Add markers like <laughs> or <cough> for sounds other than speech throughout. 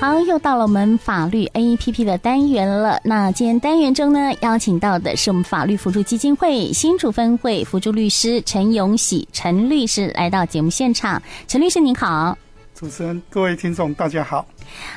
好，又到了我们法律 APP 的单元了。那今天单元中呢，邀请到的是我们法律辅助基金会新竹分会辅助律师陈永喜陈律师来到节目现场。陈律师您好。主持人，各位听众，大家好。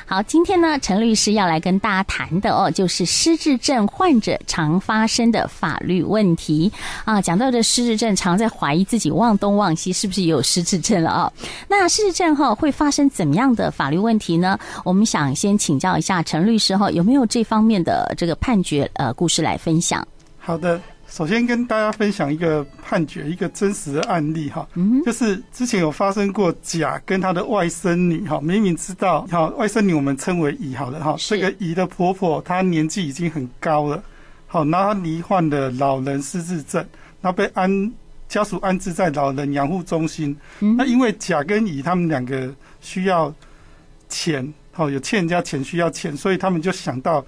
好，今天呢，陈律师要来跟大家谈的哦，就是失智症患者常发生的法律问题啊。讲到这失智症，常在怀疑自己忘东忘西，是不是也有失智症了啊、哦？那失智症哈会发生怎么样的法律问题呢？我们想先请教一下陈律师哈，有没有这方面的这个判决呃故事来分享？好的。首先跟大家分享一个判决，一个真实的案例哈，就是之前有发生过甲跟他的外甥女哈，明明知道哈，外甥女我们称为乙好了哈，这个乙的婆婆她年纪已经很高了，好，然后她罹患的老人失智症，那被安家属安置在老人养护中心，那因为甲跟乙他们两个需要钱，好，有欠人家钱需要钱，所以他们就想到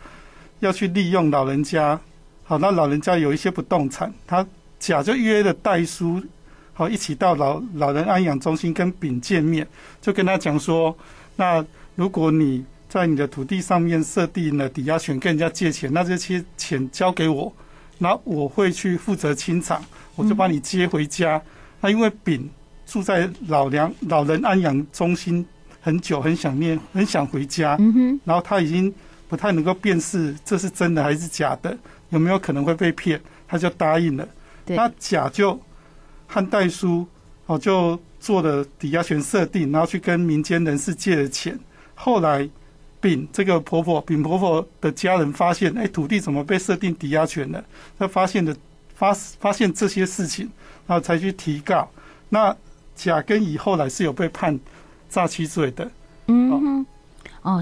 要去利用老人家。好，那老人家有一些不动产，他甲就约了代书，好，一起到老老人安养中心跟丙见面，就跟他讲说，那如果你在你的土地上面设定了抵押权，跟人家借钱，那这些钱交给我，那我会去负责清偿，我就把你接回家。那因为丙住在老梁老人安养中心很久，很想念，很想回家，然后他已经不太能够辨识这是真的还是假的。有没有可能会被骗？他就答应了。那甲就和代书哦，就做了抵押权设定，然后去跟民间人士借了钱。后来丙这个婆婆，丙婆婆的家人发现，哎，土地怎么被设定抵押权了？他发现的发发现这些事情，然后才去提告。那甲跟乙后来是有被判诈欺罪的。嗯。哦，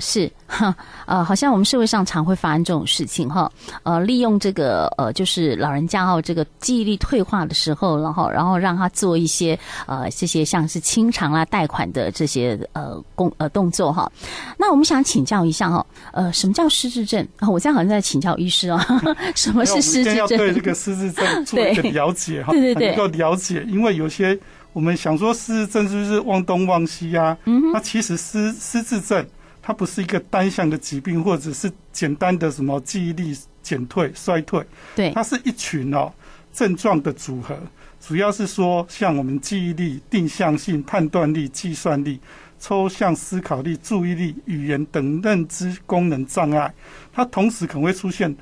是哈，呃，好像我们社会上常会发生这种事情哈，呃，利用这个呃，就是老人家哦，这个记忆力退化的时候，然后然后让他做一些呃这些像是清偿啦、贷款的这些呃工呃动作哈。那我们想请教一下哈，呃，什么叫失智症？我这样好像在请教医师哦，<laughs> 什么是失智症？要对这个失智症做一个了解哈，对对对，<laughs> 能够了解，因为有些我们想说失智症是不是忘东忘西啊？嗯，那其实失失智症。它不是一个单向的疾病，或者是简单的什么记忆力减退、衰退。对，它是一群哦症状的组合，主要是说像我们记忆力、定向性、判断力、计算力、抽象思考力、注意力、语言等认知功能障碍。它同时可能会出现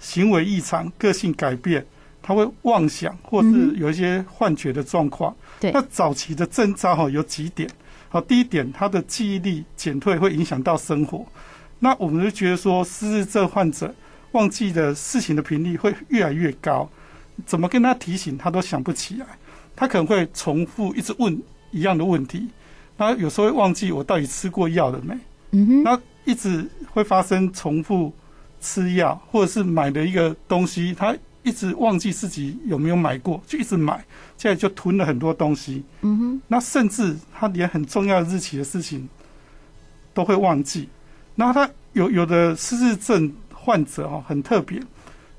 行为异常、个性改变，它会妄想或是有一些幻觉的状况。对，那早期的征兆哈有几点。好，第一点，他的记忆力减退会影响到生活，那我们就觉得说，失智症患者忘记的事情的频率会越来越高，怎么跟他提醒他都想不起来，他可能会重复一直问一样的问题，那有时候会忘记我到底吃过药了没，嗯哼，那一直会发生重复吃药，或者是买的一个东西，他。一直忘记自己有没有买过，就一直买，现在就囤了很多东西。嗯哼，那甚至他连很重要的日期的事情都会忘记。然后他有有的失智症患者哦，很特别，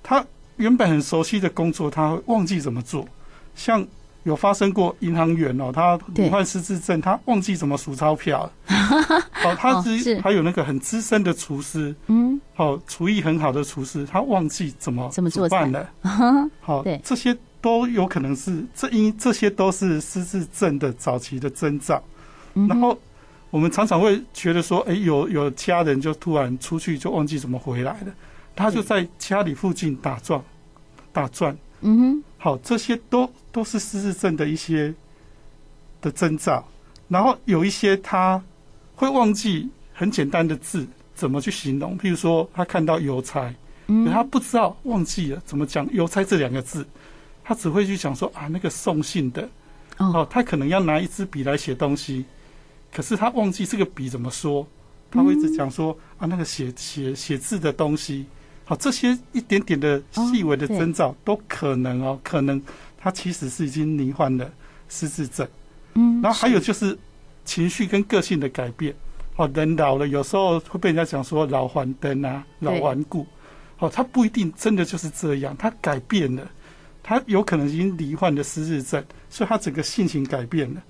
他原本很熟悉的工作，他会忘记怎么做，像。有发生过银行员哦，他罹患失智症，他忘记怎么数钞票。好，<laughs> 他是还有那个很资深的厨师，嗯，好，厨艺很好的厨师，他忘记怎么怎么做饭了。<laughs> 好，这些都有可能是这因这些都是失智症的早期的征兆。然后我们常常会觉得说，哎，有有家人就突然出去就忘记怎么回来了，他就在家里附近打转，打转。嗯哼。好，这些都都是失智症的一些的征兆，然后有一些他会忘记很简单的字怎么去形容，譬如说他看到邮差，嗯，他不知道忘记了怎么讲邮差这两个字，他只会去想说啊那个送信的，哦，他可能要拿一支笔来写东西，可是他忘记这个笔怎么说，他会一直讲说啊那个写写写字的东西。好，这些一点点的细微的征兆都可能哦，可能他其实是已经罹患了失智症。嗯，然后还有就是情绪跟个性的改变。哦，人老了有时候会被人家讲说老还灯啊，老顽固。哦，他不一定真的就是这样，他改变了，他有可能已经罹患了失智症，所以他整个性情改变了。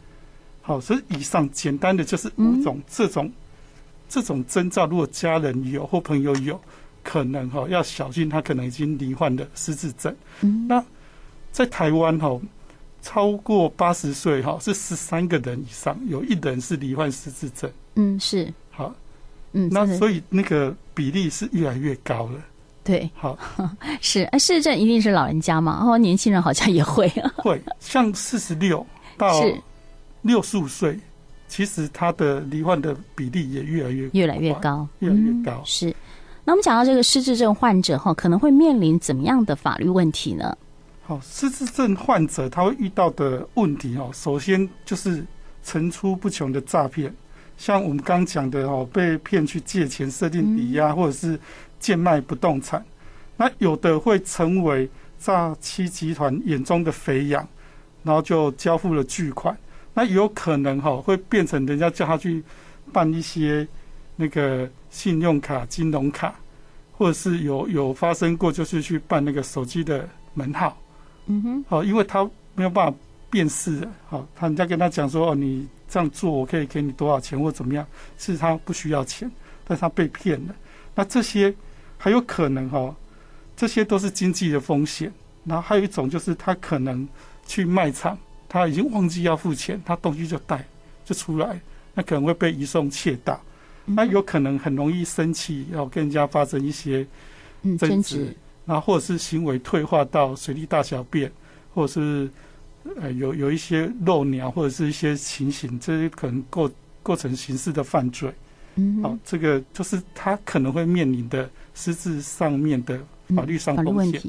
好，所以以上简单的就是五种这种这种征兆，如果家人有或朋友有，可能哈要小心，他可能已经罹患了失智症。嗯，那在台湾哈，超过八十岁哈是十三个人以上，有一人是罹患失智症。嗯，是好，嗯，那所以那个比例是越来越高了。对，好 <laughs> 是，哎，失智症一定是老人家嘛？哦，年轻人好像也会，<laughs> 会像四十六到六十五岁。其实他的罹患的比例也越来越越来越高，越来越高。嗯、是，那我们讲到这个失智症患者哈，可能会面临怎么样的法律问题呢？好，失智症患者他会遇到的问题哦，首先就是层出不穷的诈骗，像我们刚讲的哦，被骗去借钱、设定抵押，或者是贱卖不动产。那有的会成为诈欺集团眼中的肥羊，然后就交付了巨款。那有可能哈会变成人家叫他去办一些那个信用卡、金融卡，或者是有有发生过，就是去办那个手机的门号。嗯哼，好，因为他没有办法辨识，好，他人家跟他讲说哦，你这样做我可以给你多少钱或怎么样，是他不需要钱，但是他被骗了。那这些还有可能哈，这些都是经济的风险。然后还有一种就是他可能去卖场。他已经忘记要付钱，他东西就带就出来，那可能会被移送窃盗，那有可能很容易生气，要跟人家发生一些争执，然后或者是行为退化到随地大小便，或者是呃有有一些漏尿或者是一些情形，这些可能构构成刑事的犯罪。嗯，好，这个就是他可能会面临的实质上面的法律上风险。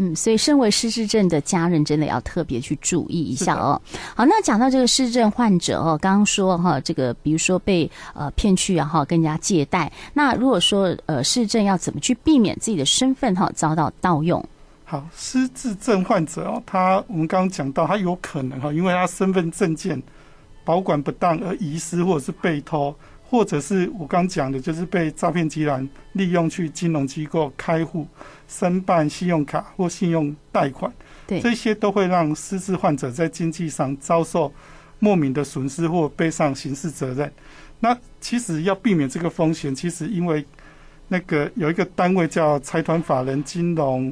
嗯，所以身为失智症的家人，真的要特别去注意一下哦。好，那讲到这个失智症患者哦，刚刚说哈，这个比如说被呃骗去啊哈，跟人家借贷，那如果说呃失智症要怎么去避免自己的身份哈遭到盗用？好，失智症患者哦，他我们刚刚讲到，他有可能哈，因为他身份证件保管不当而遗失或者是被偷。或者是我刚讲的，就是被诈骗集团利用去金融机构开户、申办信用卡或信用贷款，对，这些都会让失智患者在经济上遭受莫名的损失或背上刑事责任。那其实要避免这个风险，其实因为那个有一个单位叫财团法人金融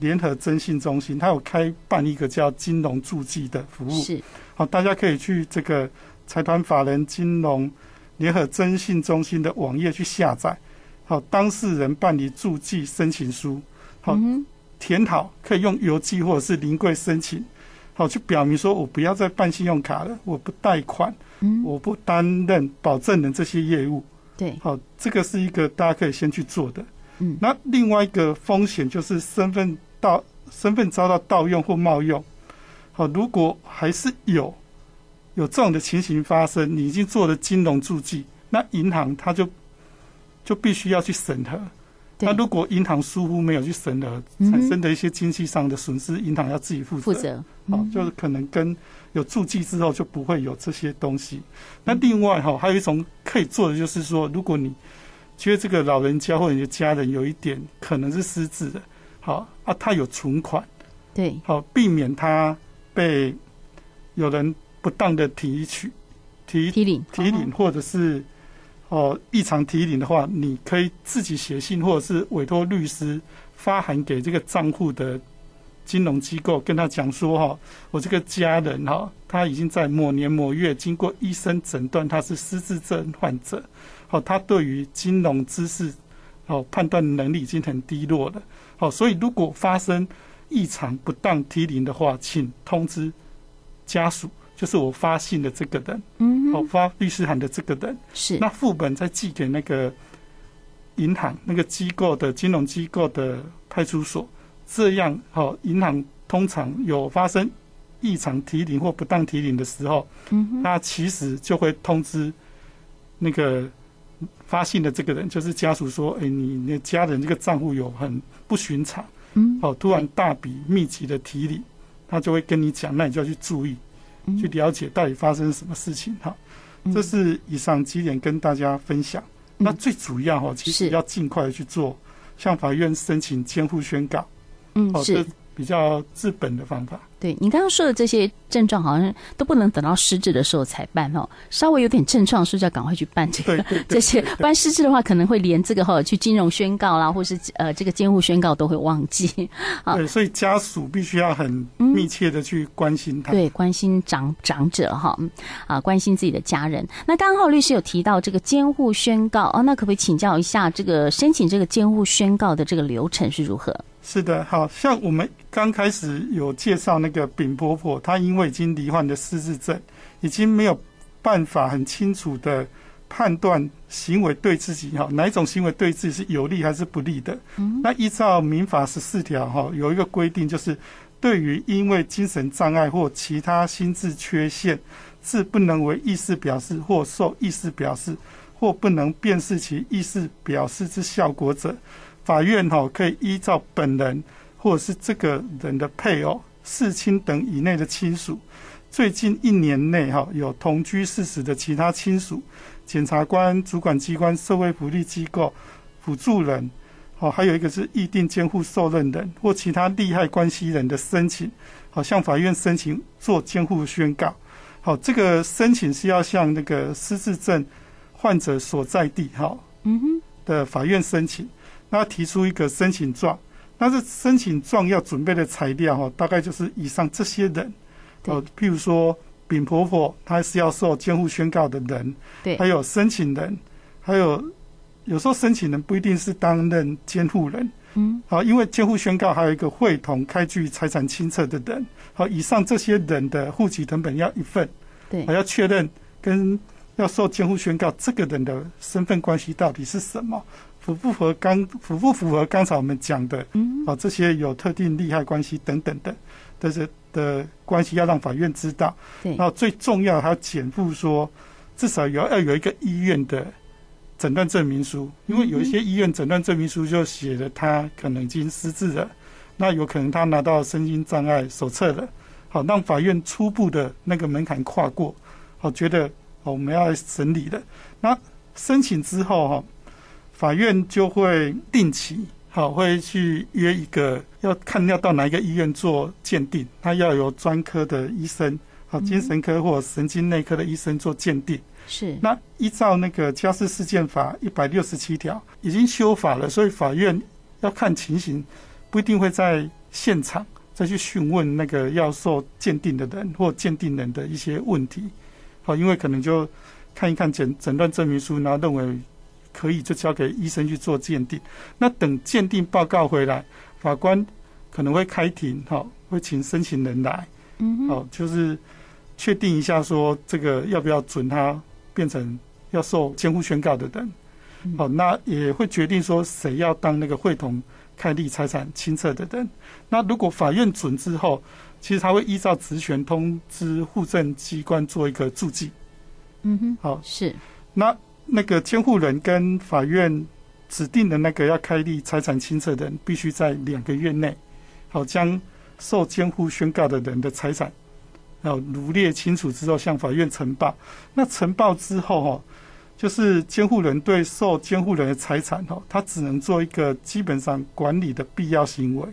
联合征信中心，它有开办一个叫金融助记的服务。是，好，大家可以去这个财团法人金融。联合征信中心的网页去下载，好，当事人办理注记申请书，好，填好可以用邮寄或者是临柜申请，好，去表明说我不要再办信用卡了，我不贷款，我不担任保证人这些业务，对，好，这个是一个大家可以先去做的，嗯，那另外一个风险就是身份盗身份遭到盗用或冒用，好，如果还是有。有这种的情形发生，你已经做了金融注记，那银行它就就必须要去审核。那如果银行疏忽没有去审核，产生的一些经济上的损失，银行要自己负责。负责，好，就是可能跟有注记之后就不会有这些东西。那另外哈，还有一种可以做的就是说，如果你觉得这个老人家或者你的家人有一点可能是失智的，好啊，他有存款，对，好，避免他被有人。不当的提取、提提领、提领，或者是哦异常提领的话，你可以自己写信，或者是委托律师发函给这个账户的金融机构，跟他讲说：哈，我这个家人哈，他已经在某年某月经过医生诊断，他是失智症患者。好，他对于金融知识哦判断能力已经很低落了。好，所以如果发生异常不当提领的话，请通知家属。就是我发信的这个人，嗯，我发律师函的这个人。是，那副本再寄给那个银行那个机构的金融机构的派出所，这样好，银行通常有发生异常提领或不当提领的时候，嗯，那其实就会通知那个发信的这个人，就是家属说，哎，你那家人这个账户有很不寻常，嗯，哦，突然大笔密集的提领，他就会跟你讲，那你就要去注意。去了解到底发生什么事情哈，这是以上几点跟大家分享。那最主要哈，其实要尽快的去做，向法院申请监护宣告。嗯，是比较治本的方法。对你刚刚说的这些症状，好像都不能等到失智的时候才办哦。稍微有点症状，是不是要赶快去办这个 <laughs> 这些？不然失智的话，可能会连这个哈去金融宣告啦，或是呃这个监护宣告都会忘记。好，对，所以家属必须要很密切的去关心他，嗯、对，关心长长者哈，啊，关心自己的家人。那刚刚律师有提到这个监护宣告哦，那可不可以请教一下，这个申请这个监护宣告的这个流程是如何？是的，好像我们刚开始有介绍那个丙婆婆，她因为已经罹患的失智症，已经没有办法很清楚的判断行为对自己哈哪一种行为对自己是有利还是不利的。嗯，那依照民法十四条哈有一个规定，就是对于因为精神障碍或其他心智缺陷，是不能为意思表示或受意思表示或不能辨识其意思表示之效果者。法院哈可以依照本人或者是这个人的配偶、世亲等以内的亲属，最近一年内哈有同居事实的其他亲属、检察官、主管机关、社会福利机构、辅助人，好，还有一个是议定监护受任人或其他利害关系人的申请，好向法院申请做监护宣告。好，这个申请是要向那个失智症患者所在地哈嗯哼的法院申请。那提出一个申请状，那这申请状要准备的材料哈，大概就是以上这些人，呃，譬如说丙婆婆，她是要受监护宣告的人，对，还有申请人，还有有时候申请人不一定是担任监护人，嗯，好，因为监护宣告还有一个会同开具财产清册的人，好，以上这些人的户籍成本要一份，对，还要确认跟要受监护宣告这个人的身份关系到底是什么。符不符合刚符不符合刚才我们讲的，啊，这些有特定利害关系等等的，这些的关系要让法院知道。对，然后最重要还要检附说，至少有要有一个医院的诊断证明书，因为有一些医院诊断证明书就写了他可能已经失智了，那有可能他拿到身心障碍手册了，好，让法院初步的那个门槛跨过，好，觉得我们要审理的，那申请之后哈。法院就会定期，好，会去约一个，要看要到哪一个医院做鉴定，他要有专科的医生，好，精神科或神经内科的医生做鉴定。是。那依照那个家事事件法一百六十七条，已经修法了，所以法院要看情形，不一定会在现场再去询问那个要受鉴定的人或鉴定人的一些问题，好，因为可能就看一看诊诊断证明书，然后认为。可以就交给医生去做鉴定。那等鉴定报告回来，法官可能会开庭，哈，会请申请人来，嗯，好，就是确定一下说这个要不要准他变成要受监护宣告的人，好，那也会决定说谁要当那个会同开立财产清册的人。那如果法院准之后，其实他会依照职权通知户政机关做一个注记。嗯哼，好，是那。那个监护人跟法院指定的那个要开立财产清册的人，必须在两个月内，好将受监护宣告的人的财产，然后罗列清楚之后向法院呈报。那呈报之后，哈，就是监护人对受监护人的财产，哈，他只能做一个基本上管理的必要行为。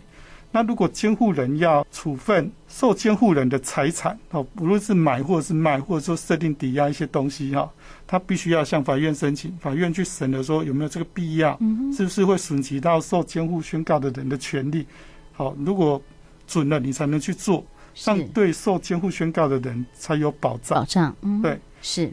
那如果监护人要处分受监护人的财产，哦，不论是买或者是卖，或者说设定抵押一些东西，哈，他必须要向法院申请，法院去审核说有没有这个必要，是不是会损及到受监护宣告的人的权利？好，如果准了，你才能去做，让对受监护宣告的人才有保障。保障，嗯，对，是。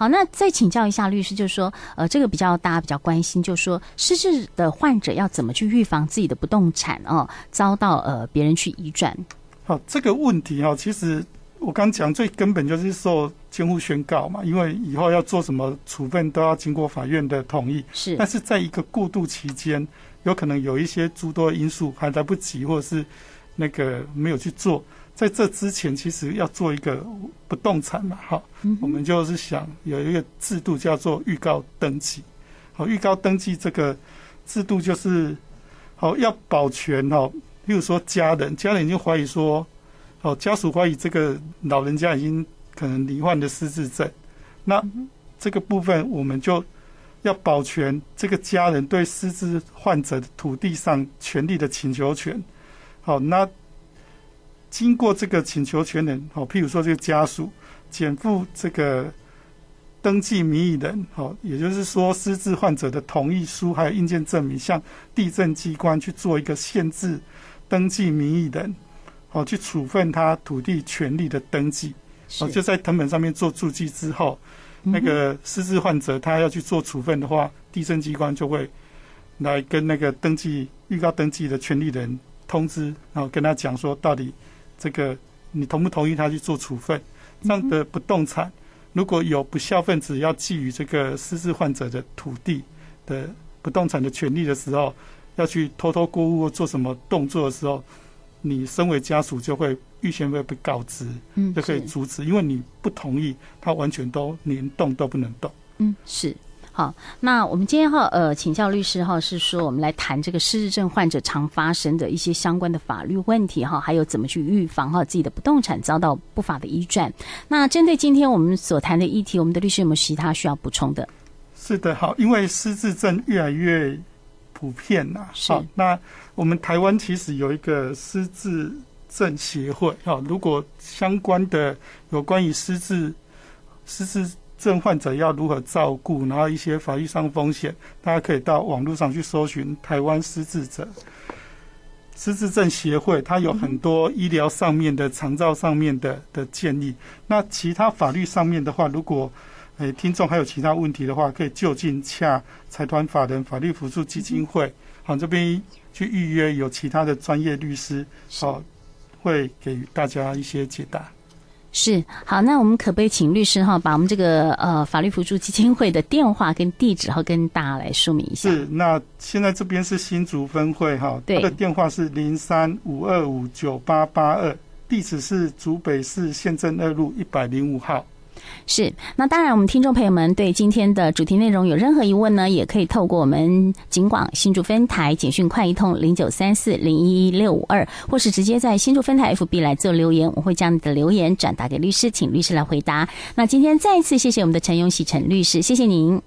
好，那再请教一下律师，就是说，呃，这个比较大家比较关心，就是说，失智的患者要怎么去预防自己的不动产哦遭到呃别人去移转？好，这个问题哈，其实我刚讲最根本就是受监护宣告嘛，因为以后要做什么处分都要经过法院的同意。是，但是在一个过渡期间，有可能有一些诸多因素还来不及，或者是那个没有去做。在这之前，其实要做一个不动产嘛，哈，我们就是想有一个制度叫做预告登记。好，预告登记这个制度就是，好要保全哈，比如说家人，家人已经怀疑说，哦，家属怀疑这个老人家已经可能罹患的失智症，那这个部分我们就要保全这个家人对失智患者土地上权利的请求权。好，那。经过这个请求权人，好，譬如说这个家属减负这个登记名义人，好，也就是说失智患者的同意书还有印鉴证明，向地震机关去做一个限制登记名义人，好，去处分他土地权利的登记，好，就在藤本上面做注记之后，那个失智患者他要去做处分的话，地震机关就会来跟那个登记预告登记的权利人通知，然后跟他讲说到底。这个你同不同意他去做处分？这样的不动产如果有不孝分子要觊觎这个失智患者的土地的不动产的权利的时候，要去偷偷过户或做什么动作的时候，你身为家属就会预先会被告知，嗯，就可以阻止，因为你不同意，他完全都连动都不能动。嗯，是。好，那我们今天哈呃请教律师哈，是说我们来谈这个失智症患者常发生的一些相关的法律问题哈，还有怎么去预防哈自己的不动产遭到不法的移转。那针对今天我们所谈的议题，我们的律师有没有其他需要补充的？是的，好，因为失智症越来越普遍呐，好，那我们台湾其实有一个失智症协会哈，如果相关的有关于失智失智。症患者要如何照顾，然后一些法律上风险，大家可以到网络上去搜寻台湾失智者失智症协会，它有很多医疗上面的、长照上面的的建议。那其他法律上面的话，如果诶听众还有其他问题的话，可以就近洽财团法人法律扶助基金会，好这边去预约，有其他的专业律师，好会给大家一些解答。是好，那我们可不可以请律师哈，把我们这个呃法律扶助基金会的电话跟地址哈，跟大家来说明一下。是，那现在这边是新竹分会哈，它的电话是零三五二五九八八二，地址是竹北市县政二路一百零五号。是，那当然，我们听众朋友们对今天的主题内容有任何疑问呢，也可以透过我们警广新竹分台简讯快一通零九三四零一一六五二，或是直接在新竹分台 FB 来做留言，我会将你的留言转达给律师，请律师来回答。那今天再一次谢谢我们的陈永喜陈律师，谢谢您。